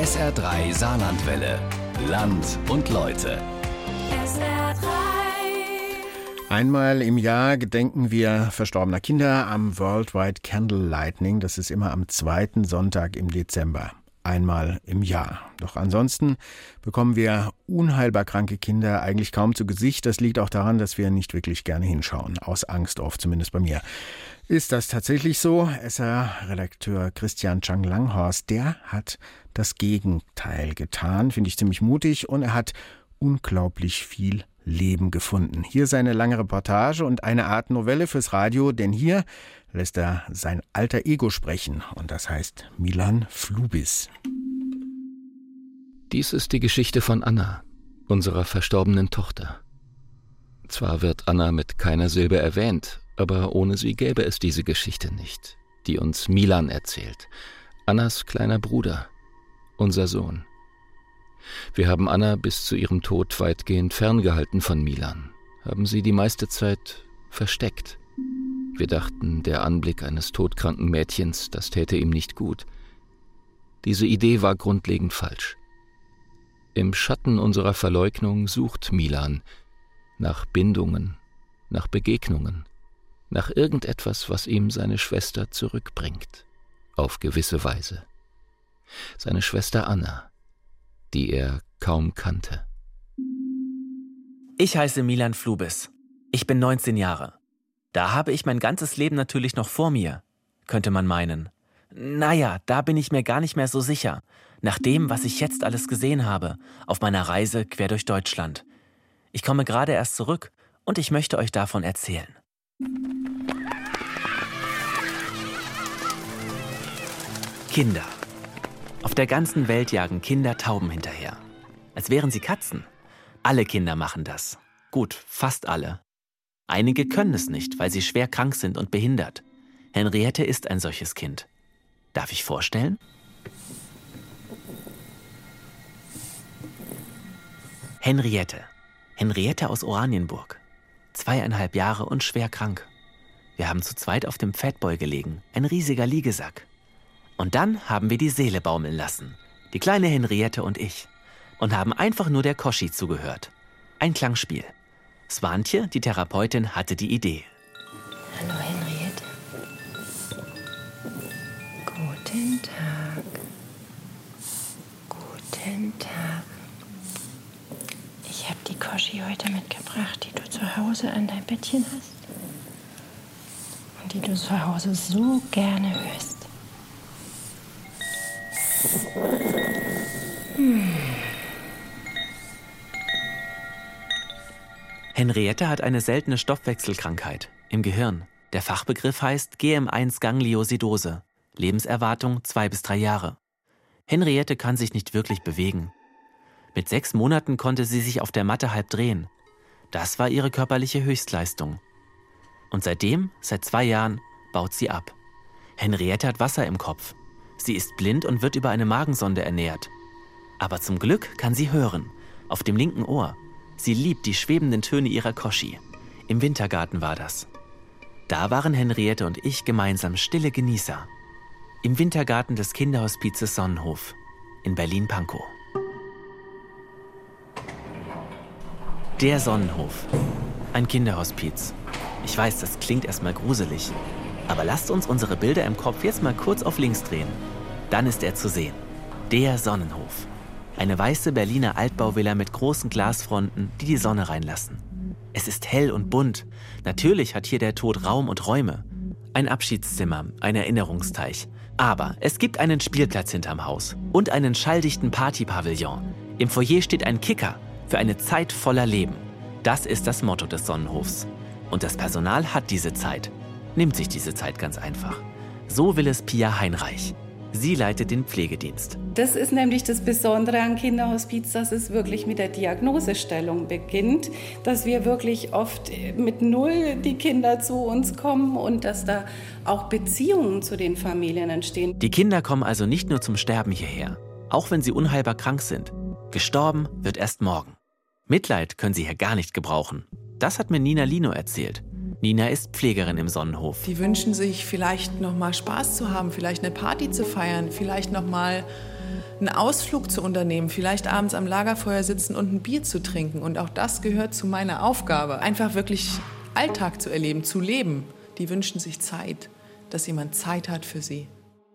SR3 Saarlandwelle. Land und Leute. SR3. Einmal im Jahr gedenken wir verstorbener Kinder am Worldwide Candle Lightning. Das ist immer am zweiten Sonntag im Dezember. Einmal im Jahr. Doch ansonsten bekommen wir unheilbar kranke Kinder eigentlich kaum zu Gesicht. Das liegt auch daran, dass wir nicht wirklich gerne hinschauen. Aus Angst oft, zumindest bei mir. Ist das tatsächlich so? SR-Redakteur Christian Chang Langhorst, der hat das Gegenteil getan, finde ich ziemlich mutig und er hat unglaublich viel Leben gefunden. Hier seine lange Reportage und eine Art Novelle fürs Radio, denn hier lässt er sein alter Ego sprechen und das heißt Milan Flubis. Dies ist die Geschichte von Anna, unserer verstorbenen Tochter. Zwar wird Anna mit keiner Silbe erwähnt, aber ohne sie gäbe es diese Geschichte nicht, die uns Milan erzählt, Annas kleiner Bruder, unser Sohn. Wir haben Anna bis zu ihrem Tod weitgehend ferngehalten von Milan, haben sie die meiste Zeit versteckt. Wir dachten, der Anblick eines todkranken Mädchens, das täte ihm nicht gut. Diese Idee war grundlegend falsch. Im Schatten unserer Verleugnung sucht Milan nach Bindungen, nach Begegnungen, nach irgendetwas, was ihm seine Schwester zurückbringt, auf gewisse Weise. Seine Schwester Anna, die er kaum kannte. Ich heiße Milan Flubis. Ich bin 19 Jahre. Da habe ich mein ganzes Leben natürlich noch vor mir, könnte man meinen. Naja, da bin ich mir gar nicht mehr so sicher, nach dem, was ich jetzt alles gesehen habe, auf meiner Reise quer durch Deutschland. Ich komme gerade erst zurück und ich möchte euch davon erzählen. Kinder. Auf der ganzen Welt jagen Kinder Tauben hinterher. Als wären sie Katzen. Alle Kinder machen das. Gut, fast alle. Einige können es nicht, weil sie schwer krank sind und behindert. Henriette ist ein solches Kind. Darf ich vorstellen? Henriette. Henriette aus Oranienburg. Zweieinhalb Jahre und schwer krank. Wir haben zu zweit auf dem Fatboy gelegen, ein riesiger Liegesack. Und dann haben wir die Seele baumeln lassen, die kleine Henriette und ich, und haben einfach nur der Koschi zugehört. Ein Klangspiel. Swantje, die Therapeutin, hatte die Idee. Hallo Henriette. Guten Tag. Guten Tag. Ich habe die Koschi heute mitgebracht, die du zu Hause an dein Bettchen hast. Und die du zu Hause so gerne hörst. Henriette hat eine seltene Stoffwechselkrankheit im Gehirn. Der Fachbegriff heißt GM1-Gangliosidose. Lebenserwartung zwei bis drei Jahre. Henriette kann sich nicht wirklich bewegen. Mit sechs Monaten konnte sie sich auf der Matte halb drehen. Das war ihre körperliche Höchstleistung. Und seitdem, seit zwei Jahren, baut sie ab. Henriette hat Wasser im Kopf. Sie ist blind und wird über eine Magensonde ernährt. Aber zum Glück kann sie hören, auf dem linken Ohr. Sie liebt die schwebenden Töne ihrer Koschi. Im Wintergarten war das. Da waren Henriette und ich gemeinsam stille Genießer. Im Wintergarten des Kinderhospizes Sonnenhof in Berlin-Pankow. Der Sonnenhof. Ein Kinderhospiz. Ich weiß, das klingt erstmal gruselig. Aber lasst uns unsere Bilder im Kopf jetzt mal kurz auf links drehen. Dann ist er zu sehen. Der Sonnenhof. Eine weiße Berliner Altbauvilla mit großen Glasfronten, die die Sonne reinlassen. Es ist hell und bunt. Natürlich hat hier der Tod Raum und Räume. Ein Abschiedszimmer, ein Erinnerungsteich. Aber es gibt einen Spielplatz hinterm Haus und einen schalldichten Partypavillon. Im Foyer steht ein Kicker für eine Zeit voller Leben. Das ist das Motto des Sonnenhofs. Und das Personal hat diese Zeit, nimmt sich diese Zeit ganz einfach. So will es Pia Heinreich. Sie leitet den Pflegedienst. Das ist nämlich das Besondere an Kinderhospiz, dass es wirklich mit der Diagnosestellung beginnt, dass wir wirklich oft mit Null die Kinder zu uns kommen und dass da auch Beziehungen zu den Familien entstehen. Die Kinder kommen also nicht nur zum Sterben hierher, auch wenn sie unheilbar krank sind. Gestorben wird erst morgen. Mitleid können sie hier gar nicht gebrauchen. Das hat mir Nina Lino erzählt. Nina ist Pflegerin im Sonnenhof. Die wünschen sich vielleicht noch mal Spaß zu haben, vielleicht eine Party zu feiern, vielleicht noch mal einen Ausflug zu unternehmen, vielleicht abends am Lagerfeuer sitzen und ein Bier zu trinken. Und auch das gehört zu meiner Aufgabe, einfach wirklich Alltag zu erleben, zu leben. Die wünschen sich Zeit, dass jemand Zeit hat für sie.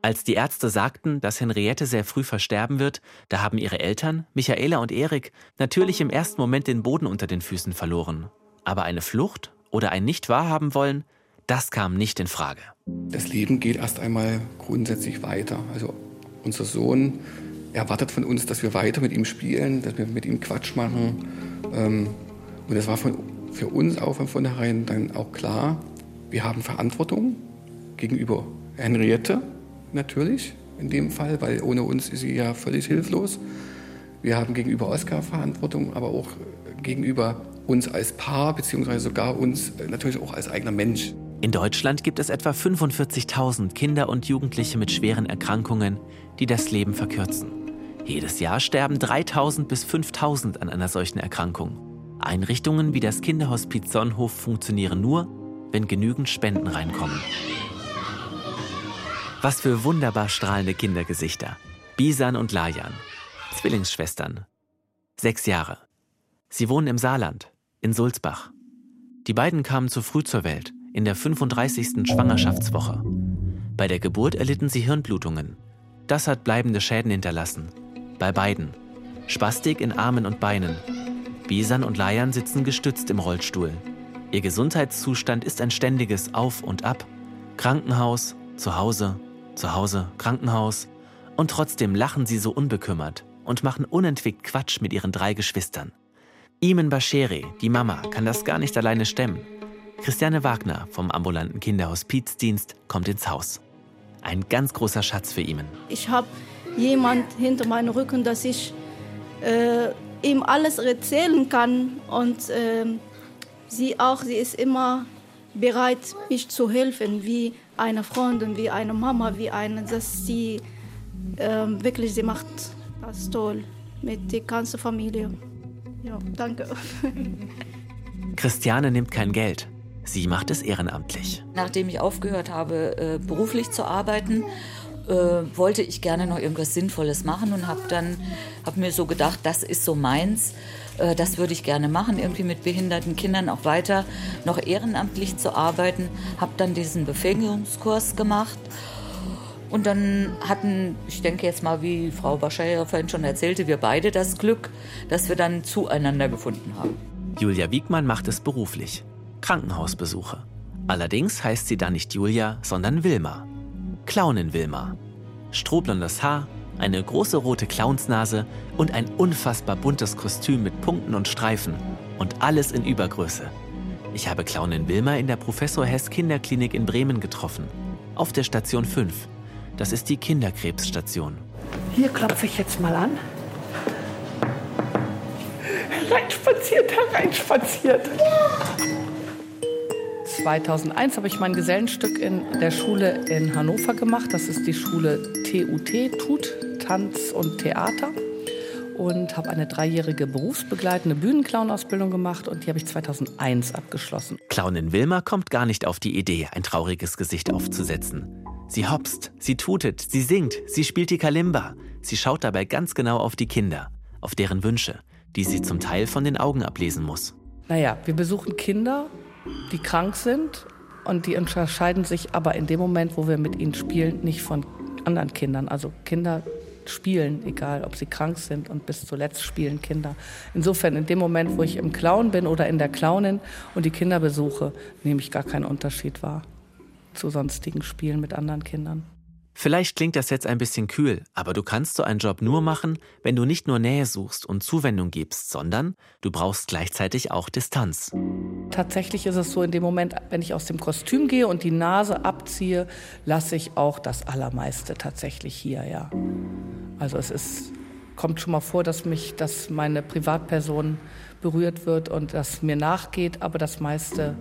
Als die Ärzte sagten, dass Henriette sehr früh versterben wird, da haben ihre Eltern, Michaela und Erik, natürlich im ersten Moment den Boden unter den Füßen verloren. Aber eine Flucht oder ein Nicht-Wahrhaben wollen, das kam nicht in Frage. Das Leben geht erst einmal grundsätzlich weiter. Also unser Sohn erwartet von uns, dass wir weiter mit ihm spielen, dass wir mit ihm Quatsch machen. Ähm, und das war für uns auch von vornherein dann auch klar, wir haben Verantwortung gegenüber Henriette natürlich in dem Fall, weil ohne uns ist sie ja völlig hilflos. Wir haben gegenüber Oskar Verantwortung, aber auch gegenüber uns als Paar, beziehungsweise sogar uns natürlich auch als eigener Mensch. In Deutschland gibt es etwa 45.000 Kinder und Jugendliche mit schweren Erkrankungen, die das Leben verkürzen. Jedes Jahr sterben 3.000 bis 5.000 an einer solchen Erkrankung. Einrichtungen wie das Kinderhospiz Sonnenhof funktionieren nur, wenn genügend Spenden reinkommen. Was für wunderbar strahlende Kindergesichter. Bisan und Lajan, Zwillingsschwestern. Sechs Jahre. Sie wohnen im Saarland, in Sulzbach. Die beiden kamen zu früh zur Welt, in der 35. Schwangerschaftswoche. Bei der Geburt erlitten sie Hirnblutungen. Das hat bleibende Schäden hinterlassen. Bei beiden. Spastik in Armen und Beinen. Bisan und Layan sitzen gestützt im Rollstuhl. Ihr Gesundheitszustand ist ein ständiges Auf und Ab. Krankenhaus, zu Hause, zu Hause, Krankenhaus. Und trotzdem lachen sie so unbekümmert und machen unentwegt Quatsch mit ihren drei Geschwistern. Imen Basheri, die Mama, kann das gar nicht alleine stemmen. Christiane Wagner vom ambulanten Kinderhospizdienst kommt ins Haus. Ein ganz großer Schatz für Imen. Ich habe jemand hinter meinem Rücken, dass ich äh, ihm alles erzählen kann und äh, sie auch, sie ist immer bereit, mich zu helfen, wie eine Freundin, wie eine Mama, wie eine, dass sie äh, wirklich, sie macht das toll mit der ganzen Familie. Ja, danke. Christiane nimmt kein Geld. Sie macht es ehrenamtlich. Nachdem ich aufgehört habe, äh, beruflich zu arbeiten, äh, wollte ich gerne noch irgendwas Sinnvolles machen und habe dann hab mir so gedacht, das ist so meins. Äh, das würde ich gerne machen, irgendwie mit behinderten Kindern auch weiter noch ehrenamtlich zu arbeiten. Habe dann diesen Befähigungskurs gemacht. Und dann hatten, ich denke jetzt mal, wie Frau Bascheier vorhin schon erzählte, wir beide das Glück, dass wir dann zueinander gefunden haben. Julia Wiegmann macht es beruflich. Krankenhausbesuche. Allerdings heißt sie da nicht Julia, sondern Wilma. Clownin Wilma. Strohblondes Haar, eine große rote Clownsnase und ein unfassbar buntes Kostüm mit Punkten und Streifen. Und alles in Übergröße. Ich habe Clownin Wilma in der Professor Hess Kinderklinik in Bremen getroffen. Auf der Station 5. Das ist die Kinderkrebsstation. Hier klopfe ich jetzt mal an. Hereinspaziert, hereinspaziert. 2001 habe ich mein Gesellenstück in der Schule in Hannover gemacht. Das ist die Schule TUT, Tut, Tanz und Theater. Und habe eine dreijährige berufsbegleitende Bühnenclown-Ausbildung gemacht und die habe ich 2001 abgeschlossen. Clownin Wilma kommt gar nicht auf die Idee, ein trauriges Gesicht aufzusetzen. Sie hopst, sie tutet, sie singt, sie spielt die Kalimba. Sie schaut dabei ganz genau auf die Kinder, auf deren Wünsche, die sie zum Teil von den Augen ablesen muss. Naja, wir besuchen Kinder, die krank sind und die unterscheiden sich aber in dem Moment, wo wir mit ihnen spielen, nicht von anderen Kindern. Also Kinder spielen, egal ob sie krank sind und bis zuletzt spielen Kinder. Insofern in dem Moment, wo ich im Clown bin oder in der Clownin und die Kinder besuche, nehme ich gar keinen Unterschied wahr zu sonstigen Spielen mit anderen Kindern. Vielleicht klingt das jetzt ein bisschen kühl, aber du kannst so einen Job nur machen, wenn du nicht nur Nähe suchst und Zuwendung gibst, sondern du brauchst gleichzeitig auch Distanz. Tatsächlich ist es so, in dem Moment, wenn ich aus dem Kostüm gehe und die Nase abziehe, lasse ich auch das Allermeiste tatsächlich hier, ja. Also es ist, kommt schon mal vor, dass mich, dass meine Privatperson berührt wird und das mir nachgeht, aber das meiste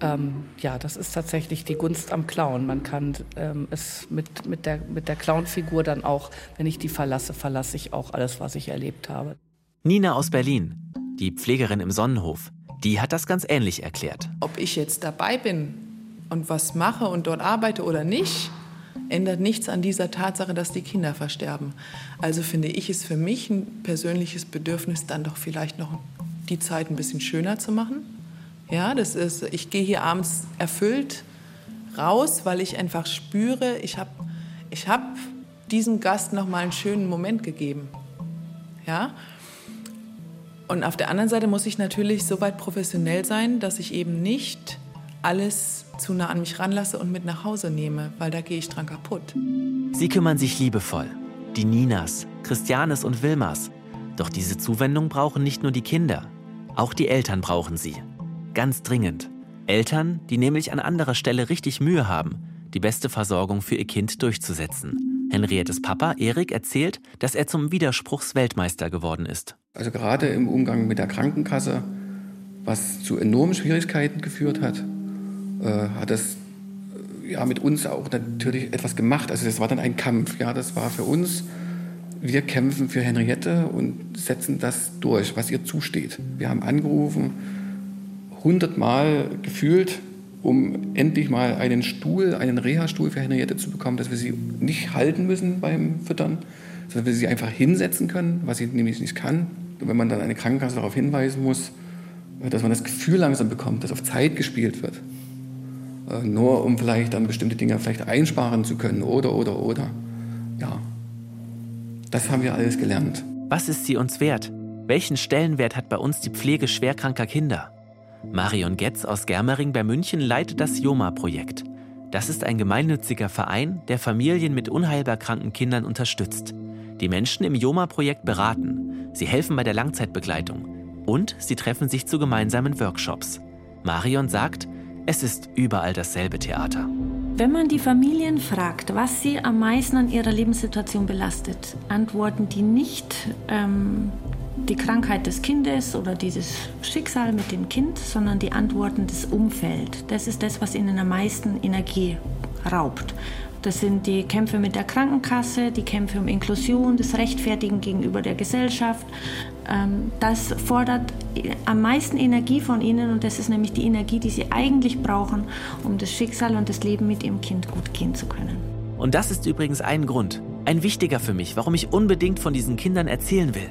ähm, ja, das ist tatsächlich die Gunst am Clown. Man kann ähm, es mit, mit der, mit der Clownfigur dann auch, wenn ich die verlasse, verlasse ich auch alles, was ich erlebt habe. Nina aus Berlin, die Pflegerin im Sonnenhof, die hat das ganz ähnlich erklärt. Ob ich jetzt dabei bin und was mache und dort arbeite oder nicht, ändert nichts an dieser Tatsache, dass die Kinder versterben. Also finde ich es für mich ein persönliches Bedürfnis, dann doch vielleicht noch die Zeit ein bisschen schöner zu machen. Ja, das ist, ich gehe hier abends erfüllt raus, weil ich einfach spüre, ich habe ich hab diesem Gast noch mal einen schönen Moment gegeben. Ja? Und auf der anderen Seite muss ich natürlich so weit professionell sein, dass ich eben nicht alles zu nah an mich ranlasse und mit nach Hause nehme, weil da gehe ich dran kaputt. Sie kümmern sich liebevoll. Die Ninas, Christianes und Wilmas. Doch diese Zuwendung brauchen nicht nur die Kinder. Auch die Eltern brauchen sie. Ganz dringend. Eltern, die nämlich an anderer Stelle richtig Mühe haben, die beste Versorgung für ihr Kind durchzusetzen. Henriettes Papa Erik erzählt, dass er zum Widerspruchsweltmeister geworden ist. Also gerade im Umgang mit der Krankenkasse, was zu enormen Schwierigkeiten geführt hat, äh, hat das äh, ja mit uns auch natürlich etwas gemacht. Also das war dann ein Kampf. Ja, das war für uns. Wir kämpfen für Henriette und setzen das durch, was ihr zusteht. Wir haben angerufen, hundertmal gefühlt, um endlich mal einen Stuhl, einen Reha-Stuhl für Henriette zu bekommen, dass wir sie nicht halten müssen beim Füttern, sondern wir sie einfach hinsetzen können, was sie nämlich nicht kann. Und wenn man dann eine Krankenkasse darauf hinweisen muss, dass man das Gefühl langsam bekommt, dass auf Zeit gespielt wird. Äh, nur um vielleicht dann bestimmte Dinge vielleicht einsparen zu können oder, oder, oder. Ja, das haben wir alles gelernt. Was ist sie uns wert? Welchen Stellenwert hat bei uns die Pflege schwerkranker Kinder? Marion Getz aus Germering bei München leitet das JOMA-Projekt. Das ist ein gemeinnütziger Verein, der Familien mit unheilbar kranken Kindern unterstützt. Die Menschen im JOMA-Projekt beraten, sie helfen bei der Langzeitbegleitung und sie treffen sich zu gemeinsamen Workshops. Marion sagt, es ist überall dasselbe Theater. Wenn man die Familien fragt, was sie am meisten an ihrer Lebenssituation belastet, antworten die nicht ähm, die Krankheit des Kindes oder dieses Schicksal mit dem Kind, sondern die Antworten des Umfeld. Das ist das, was ihnen am meisten Energie raubt. Das sind die Kämpfe mit der Krankenkasse, die Kämpfe um Inklusion, das Rechtfertigen gegenüber der Gesellschaft. Ähm, das fordert am meisten Energie von ihnen und das ist nämlich die Energie, die sie eigentlich brauchen, um das Schicksal und das Leben mit ihrem Kind gut gehen zu können. Und das ist übrigens ein Grund, ein wichtiger für mich, warum ich unbedingt von diesen Kindern erzählen will.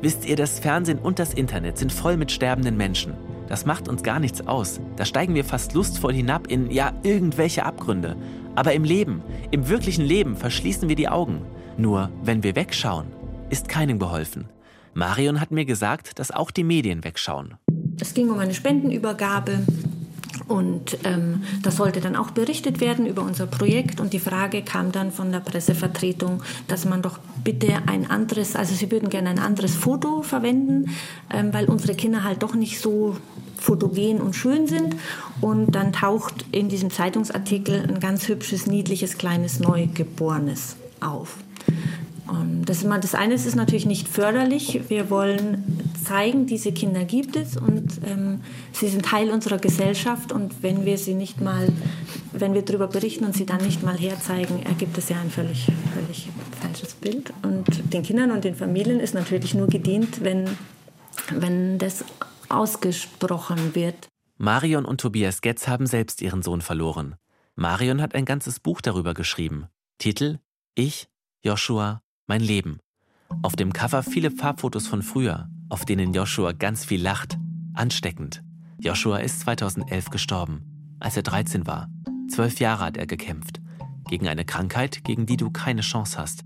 Wisst ihr, das Fernsehen und das Internet sind voll mit sterbenden Menschen. Das macht uns gar nichts aus. Da steigen wir fast lustvoll hinab in, ja, irgendwelche Abgründe. Aber im Leben, im wirklichen Leben verschließen wir die Augen. Nur, wenn wir wegschauen, ist keinem geholfen. Marion hat mir gesagt, dass auch die Medien wegschauen. Es ging um eine Spendenübergabe und ähm, da sollte dann auch berichtet werden über unser Projekt. Und die Frage kam dann von der Pressevertretung, dass man doch bitte ein anderes, also sie würden gerne ein anderes Foto verwenden, ähm, weil unsere Kinder halt doch nicht so fotogen und schön sind. Und dann taucht in diesem Zeitungsartikel ein ganz hübsches, niedliches, kleines Neugeborenes auf. Ähm, das, das eine ist natürlich nicht förderlich. Wir wollen zeigen, diese Kinder gibt es und ähm, sie sind Teil unserer Gesellschaft. Und wenn wir sie nicht mal, wenn wir darüber berichten und sie dann nicht mal herzeigen, ergibt es ja ein völlig, völlig falsches Bild. Und den Kindern und den Familien ist natürlich nur gedient, wenn, wenn das ausgesprochen wird. Marion und Tobias Getz haben selbst ihren Sohn verloren. Marion hat ein ganzes Buch darüber geschrieben. Titel Ich, Joshua, mein Leben. Auf dem Cover viele Farbfotos von früher, auf denen Joshua ganz viel lacht. Ansteckend. Joshua ist 2011 gestorben, als er 13 war. Zwölf Jahre hat er gekämpft. Gegen eine Krankheit, gegen die du keine Chance hast.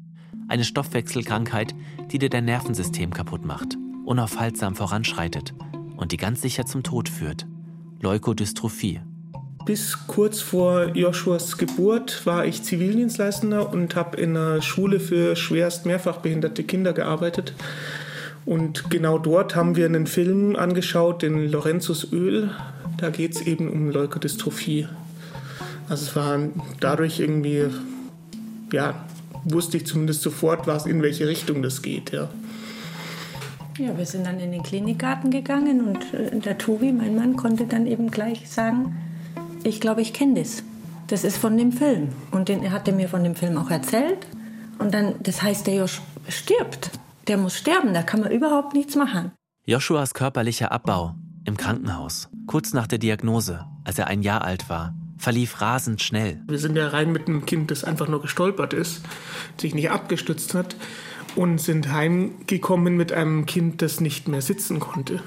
Eine Stoffwechselkrankheit, die dir dein Nervensystem kaputt macht, unaufhaltsam voranschreitet und die ganz sicher zum Tod führt. Leukodystrophie, bis kurz vor Joshuas Geburt war ich Zivildienstleistender und habe in einer Schule für schwerst mehrfach behinderte Kinder gearbeitet. Und genau dort haben wir einen Film angeschaut, den Lorenzos Öl. Da geht es eben um Leukodystrophie. Also es war dadurch irgendwie, ja, wusste ich zumindest sofort, was in welche Richtung das geht, ja. Ja, wir sind dann in den Klinikgarten gegangen und äh, der Tobi, mein Mann, konnte dann eben gleich sagen, ich glaube, ich kenne das. Das ist von dem Film. Und den hat er mir von dem Film auch erzählt. Und dann, das heißt, der Josh stirbt. Der muss sterben, da kann man überhaupt nichts machen. Joshuas körperlicher Abbau im Krankenhaus, kurz nach der Diagnose, als er ein Jahr alt war. verlief rasend schnell. Wir sind ja rein mit einem Kind, das einfach nur gestolpert ist, sich nicht abgestützt hat und sind heimgekommen mit einem Kind, das nicht mehr sitzen konnte.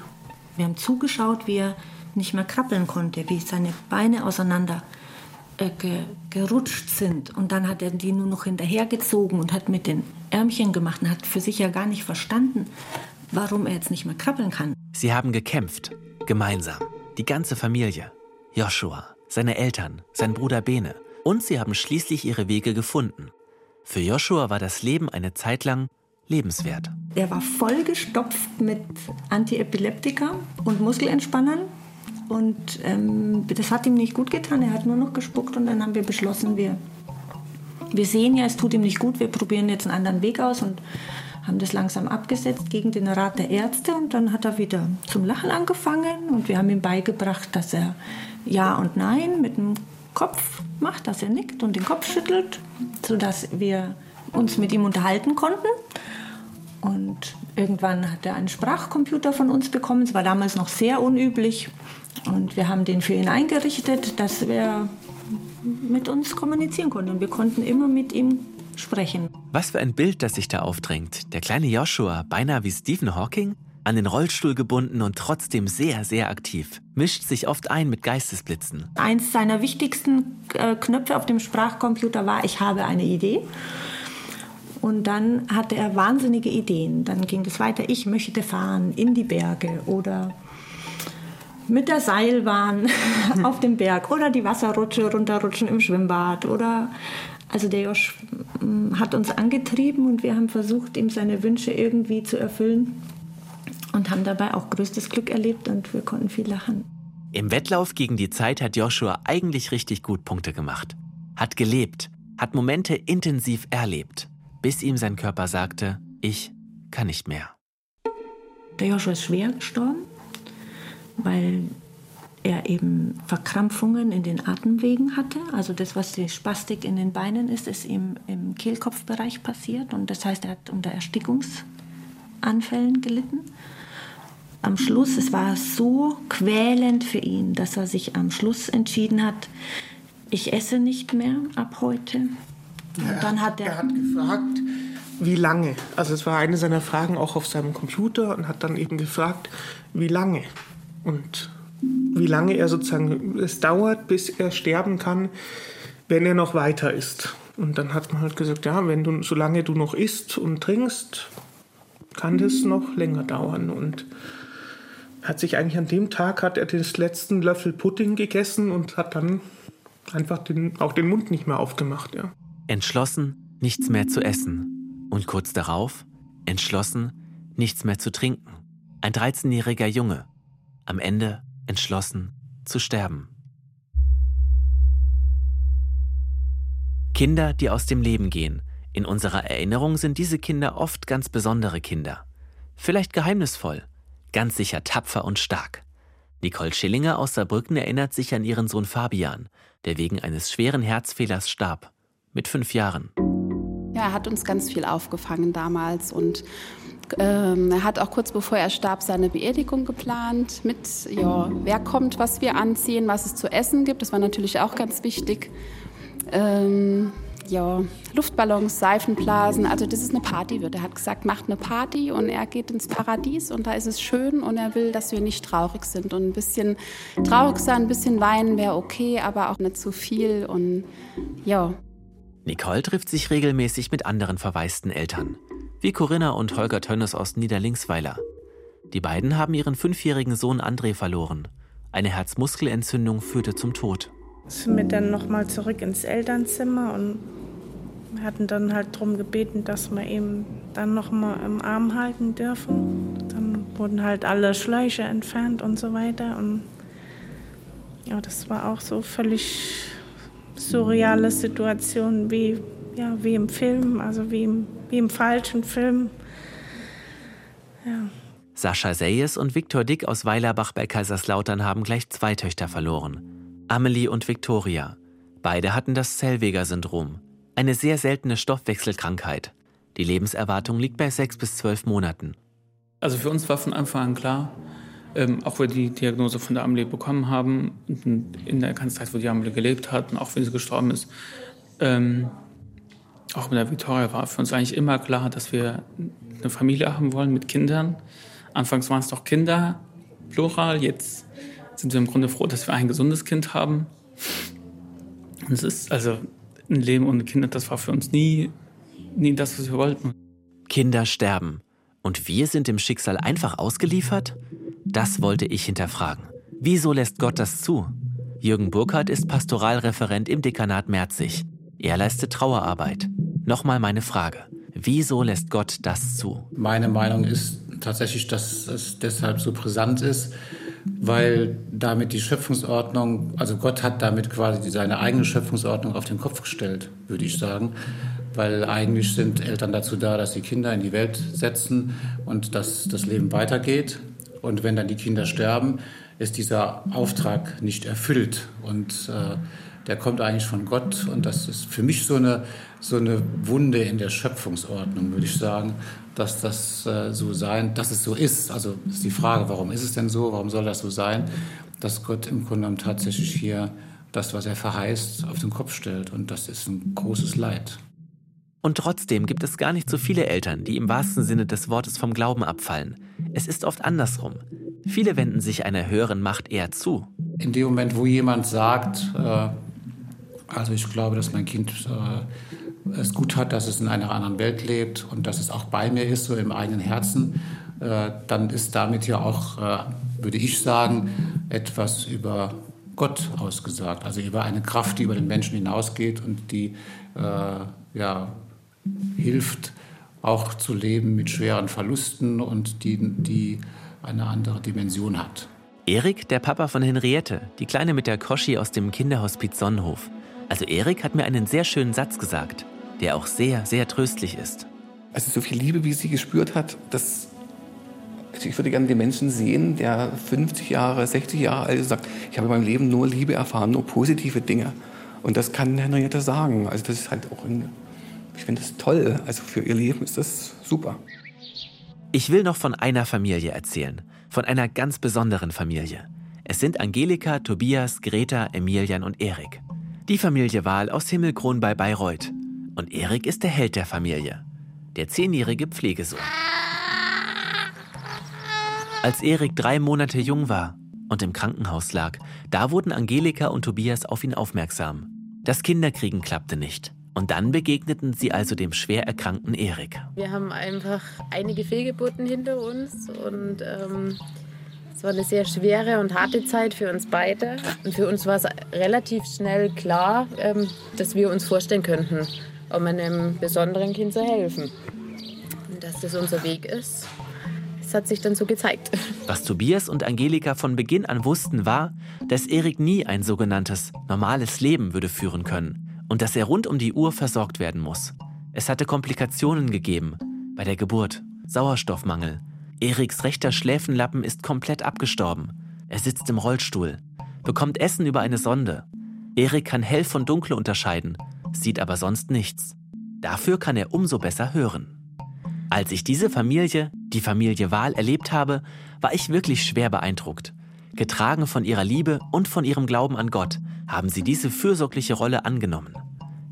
Wir haben zugeschaut, wie er nicht mehr krabbeln konnte, wie seine Beine auseinander äh, ge gerutscht sind. Und dann hat er die nur noch hinterhergezogen und hat mit den Ärmchen gemacht und hat für sich ja gar nicht verstanden, warum er jetzt nicht mehr krabbeln kann. Sie haben gekämpft, gemeinsam, die ganze Familie. Joshua, seine Eltern, sein Bruder Bene. Und sie haben schließlich ihre Wege gefunden. Für Joshua war das Leben eine Zeit lang lebenswert. Er war vollgestopft mit Antiepileptika und Muskelentspannern. Und ähm, das hat ihm nicht gut getan. Er hat nur noch gespuckt und dann haben wir beschlossen, wir, wir sehen ja, es tut ihm nicht gut. Wir probieren jetzt einen anderen Weg aus und haben das langsam abgesetzt gegen den Rat der Ärzte. Und dann hat er wieder zum Lachen angefangen und wir haben ihm beigebracht, dass er Ja und Nein mit dem Kopf macht, dass er nickt und den Kopf schüttelt, sodass wir uns mit ihm unterhalten konnten. Und irgendwann hat er einen Sprachcomputer von uns bekommen. Es war damals noch sehr unüblich. Und wir haben den für ihn eingerichtet, dass er mit uns kommunizieren konnte. Und wir konnten immer mit ihm sprechen. Was für ein Bild, das sich da aufdrängt. Der kleine Joshua, beinahe wie Stephen Hawking, an den Rollstuhl gebunden und trotzdem sehr, sehr aktiv. Mischt sich oft ein mit Geistesblitzen. Eins seiner wichtigsten äh, Knöpfe auf dem Sprachcomputer war, ich habe eine Idee. Und dann hatte er wahnsinnige Ideen. Dann ging es weiter, ich möchte fahren in die Berge oder mit der Seilbahn auf dem Berg oder die Wasserrutsche runterrutschen im Schwimmbad oder also der Josh mm, hat uns angetrieben und wir haben versucht, ihm seine Wünsche irgendwie zu erfüllen und haben dabei auch größtes Glück erlebt und wir konnten viel lachen. Im Wettlauf gegen die Zeit hat Joshua eigentlich richtig gut Punkte gemacht. Hat gelebt, hat Momente intensiv erlebt, bis ihm sein Körper sagte, ich kann nicht mehr. Der Joshua ist schwer gestorben weil er eben Verkrampfungen in den Atemwegen hatte. Also das, was die Spastik in den Beinen ist, ist ihm im Kehlkopfbereich passiert. Und das heißt, er hat unter Erstickungsanfällen gelitten. Am Schluss, es war so quälend für ihn, dass er sich am Schluss entschieden hat, ich esse nicht mehr ab heute. Und dann hat er, er hat gefragt, wie lange. Also es war eine seiner Fragen auch auf seinem Computer und hat dann eben gefragt, wie lange und wie lange er sozusagen es dauert, bis er sterben kann, wenn er noch weiter isst. Und dann hat man halt gesagt, ja, wenn du, solange du noch isst und trinkst, kann das noch länger dauern. Und hat sich eigentlich an dem Tag hat er den letzten Löffel Pudding gegessen und hat dann einfach den, auch den Mund nicht mehr aufgemacht. Ja. Entschlossen, nichts mehr zu essen. Und kurz darauf entschlossen, nichts mehr zu trinken. Ein 13-jähriger Junge, am Ende entschlossen zu sterben. Kinder, die aus dem Leben gehen. In unserer Erinnerung sind diese Kinder oft ganz besondere Kinder. Vielleicht geheimnisvoll, ganz sicher tapfer und stark. Nicole Schillinger aus Saarbrücken erinnert sich an ihren Sohn Fabian, der wegen eines schweren Herzfehlers starb, mit fünf Jahren. Ja, er hat uns ganz viel aufgefangen damals und ähm, er hat auch kurz bevor er starb seine Beerdigung geplant mit, ja, wer kommt, was wir anziehen, was es zu essen gibt. Das war natürlich auch ganz wichtig. Ähm, ja, Luftballons, Seifenblasen, also das ist eine Party wird. Er hat gesagt, macht eine Party und er geht ins Paradies und da ist es schön und er will, dass wir nicht traurig sind und ein bisschen traurig sein, ein bisschen weinen wäre okay, aber auch nicht zu viel und ja. Nicole trifft sich regelmäßig mit anderen verwaisten Eltern wie Corinna und Holger Tönnes aus Niederlingsweiler. Die beiden haben ihren fünfjährigen Sohn André verloren. Eine Herzmuskelentzündung führte zum Tod. Sind wir dann nochmal zurück ins Elternzimmer und hatten dann halt darum gebeten, dass wir ihn dann nochmal im Arm halten dürfen. Dann wurden halt alle Schläuche entfernt und so weiter. Und ja, das war auch so völlig surreale Situation wie, ja, wie im Film, also wie im wie im falschen Film. Ja. Sascha Seyes und Viktor Dick aus Weilerbach bei Kaiserslautern haben gleich zwei Töchter verloren. Amelie und Viktoria. Beide hatten das Zellweger-Syndrom. Eine sehr seltene Stoffwechselkrankheit. Die Lebenserwartung liegt bei sechs bis zwölf Monaten. Also für uns war von Anfang an klar, ähm, auch wo die Diagnose von der Amelie bekommen haben, in der ganzen Zeit, wo die Amelie gelebt hat und auch wenn sie gestorben ist, ähm, auch mit der Victoria war für uns eigentlich immer klar, dass wir eine Familie haben wollen mit Kindern. Anfangs waren es doch Kinder, plural. Jetzt sind wir im Grunde froh, dass wir ein gesundes Kind haben. Und es ist also ein Leben ohne Kinder, das war für uns nie, nie das, was wir wollten. Kinder sterben. Und wir sind dem Schicksal einfach ausgeliefert? Das wollte ich hinterfragen. Wieso lässt Gott das zu? Jürgen Burkhardt ist Pastoralreferent im Dekanat Merzig. Er leistet Trauerarbeit. Nochmal meine Frage. Wieso lässt Gott das zu? Meine Meinung ist tatsächlich, dass es deshalb so brisant ist, weil damit die Schöpfungsordnung, also Gott hat damit quasi seine eigene Schöpfungsordnung auf den Kopf gestellt, würde ich sagen. Weil eigentlich sind Eltern dazu da, dass sie Kinder in die Welt setzen und dass das Leben weitergeht. Und wenn dann die Kinder sterben, ist dieser Auftrag nicht erfüllt. Und äh, der kommt eigentlich von Gott. Und das ist für mich so eine, so eine Wunde in der Schöpfungsordnung, würde ich sagen, dass das äh, so sein, dass es so ist. Also ist die Frage, warum ist es denn so? Warum soll das so sein? Dass Gott im Grunde genommen tatsächlich hier das, was er verheißt, auf den Kopf stellt. Und das ist ein großes Leid. Und trotzdem gibt es gar nicht so viele Eltern, die im wahrsten Sinne des Wortes vom Glauben abfallen. Es ist oft andersrum. Viele wenden sich einer höheren Macht eher zu. In dem Moment, wo jemand sagt, äh, also ich glaube, dass mein Kind äh, es gut hat, dass es in einer anderen Welt lebt und dass es auch bei mir ist, so im eigenen Herzen, äh, dann ist damit ja auch, äh, würde ich sagen, etwas über Gott ausgesagt, also über eine Kraft, die über den Menschen hinausgeht und die äh, ja, hilft, auch zu leben mit schweren Verlusten und die, die eine andere Dimension hat. Erik, der Papa von Henriette, die Kleine mit der Koschi aus dem Kinderhospiz Sonnenhof. Also Erik hat mir einen sehr schönen Satz gesagt, der auch sehr, sehr tröstlich ist. Also so viel Liebe, wie sie gespürt hat, das also ich würde gerne den Menschen sehen, der 50 Jahre, 60 Jahre alt ist, sagt, ich habe in meinem Leben nur Liebe erfahren, nur positive Dinge. Und das kann Henriette sagen. Also das ist halt auch, ein, ich finde das toll. Also für ihr Leben ist das super. Ich will noch von einer Familie erzählen, von einer ganz besonderen Familie. Es sind Angelika, Tobias, Greta, Emilian und Erik. Die Familie Wahl aus Himmelkron bei Bayreuth. Und Erik ist der Held der Familie. Der zehnjährige Pflegesohn. Als Erik drei Monate jung war und im Krankenhaus lag, da wurden Angelika und Tobias auf ihn aufmerksam. Das Kinderkriegen klappte nicht. Und dann begegneten sie also dem schwer erkrankten Erik. Wir haben einfach einige Fehlgeburten hinter uns und ähm, war eine sehr schwere und harte Zeit für uns beide. Und für uns war es relativ schnell klar, ähm, dass wir uns vorstellen könnten, um einem besonderen Kind zu helfen. Und dass das unser Weg ist, das hat sich dann so gezeigt. Was Tobias und Angelika von Beginn an wussten, war, dass Erik nie ein sogenanntes normales Leben würde führen können und dass er rund um die Uhr versorgt werden muss. Es hatte Komplikationen gegeben bei der Geburt, Sauerstoffmangel, Eriks rechter Schläfenlappen ist komplett abgestorben. Er sitzt im Rollstuhl, bekommt Essen über eine Sonde. Erik kann hell von dunkel unterscheiden, sieht aber sonst nichts. Dafür kann er umso besser hören. Als ich diese Familie, die Familie Wahl, erlebt habe, war ich wirklich schwer beeindruckt. Getragen von ihrer Liebe und von ihrem Glauben an Gott haben sie diese fürsorgliche Rolle angenommen.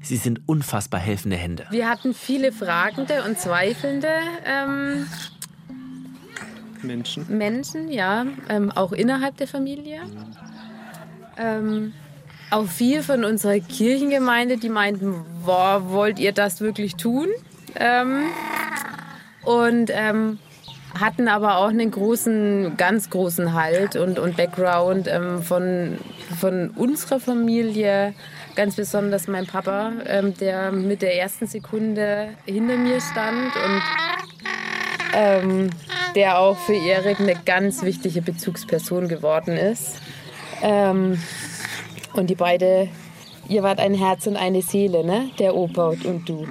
Sie sind unfassbar helfende Hände. Wir hatten viele Fragende und Zweifelnde. Ähm, Menschen. Menschen, ja, ähm, auch innerhalb der Familie. Ähm, auch viel von unserer Kirchengemeinde, die meinten, boah, wollt ihr das wirklich tun? Ähm, und ähm, hatten aber auch einen großen, ganz großen Halt und, und Background ähm, von, von unserer Familie. Ganz besonders mein Papa, ähm, der mit der ersten Sekunde hinter mir stand und ähm, der auch für Erik eine ganz wichtige Bezugsperson geworden ist. Ähm, und die beide, ihr wart ein Herz und eine Seele, ne? Der Opa und du.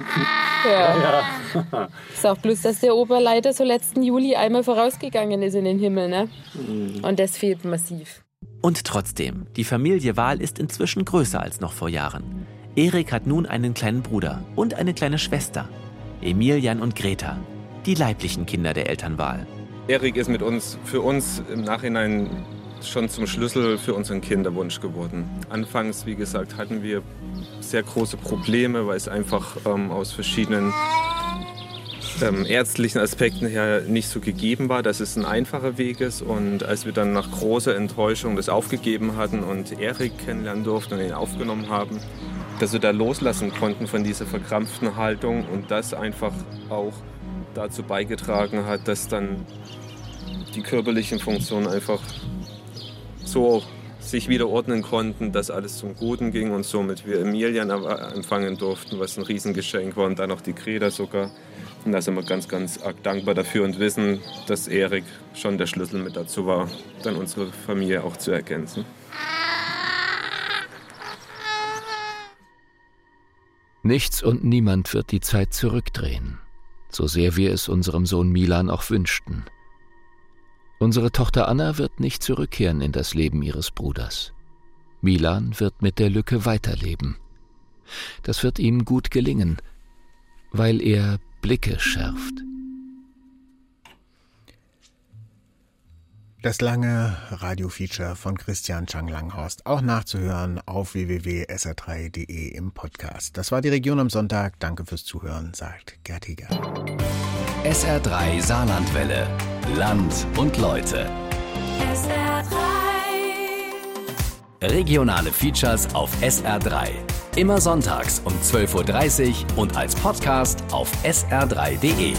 Ja. ja. Ist auch bloß, dass der Opa leider so letzten Juli einmal vorausgegangen ist in den Himmel, ne? Mhm. Und das fehlt massiv. Und trotzdem, die Familie Wahl ist inzwischen größer als noch vor Jahren. Erik hat nun einen kleinen Bruder und eine kleine Schwester. Emilian und Greta, die leiblichen Kinder der Elternwahl. Erik ist mit uns, für uns im Nachhinein schon zum Schlüssel für unseren Kinderwunsch geworden. Anfangs, wie gesagt, hatten wir sehr große Probleme, weil es einfach ähm, aus verschiedenen ähm, ärztlichen Aspekten her nicht so gegeben war, dass es ein einfacher Weg ist. Und als wir dann nach großer Enttäuschung das aufgegeben hatten und Erik kennenlernen durften und ihn aufgenommen haben, dass wir da loslassen konnten von dieser verkrampften Haltung und das einfach auch dazu beigetragen hat, dass dann die körperlichen Funktionen einfach so sich wieder ordnen konnten, dass alles zum Guten ging und somit wir Emilian empfangen durften, was ein Riesengeschenk war und dann noch die Greta sogar. Und da sind wir ganz, ganz arg dankbar dafür und wissen, dass Erik schon der Schlüssel mit dazu war, dann unsere Familie auch zu ergänzen. Nichts und niemand wird die Zeit zurückdrehen, so sehr wir es unserem Sohn Milan auch wünschten. Unsere Tochter Anna wird nicht zurückkehren in das Leben ihres Bruders. Milan wird mit der Lücke weiterleben. Das wird ihm gut gelingen, weil er Blicke schärft. Das lange Radiofeature von Christian Chang Langhorst auch nachzuhören auf www.sr3.de im Podcast. Das war die Region am Sonntag. Danke fürs Zuhören, sagt Gerd Heger. SR3 Saarlandwelle. Land und Leute. SR3. Regionale Features auf SR3. Immer sonntags um 12.30 Uhr und als Podcast auf sr3.de.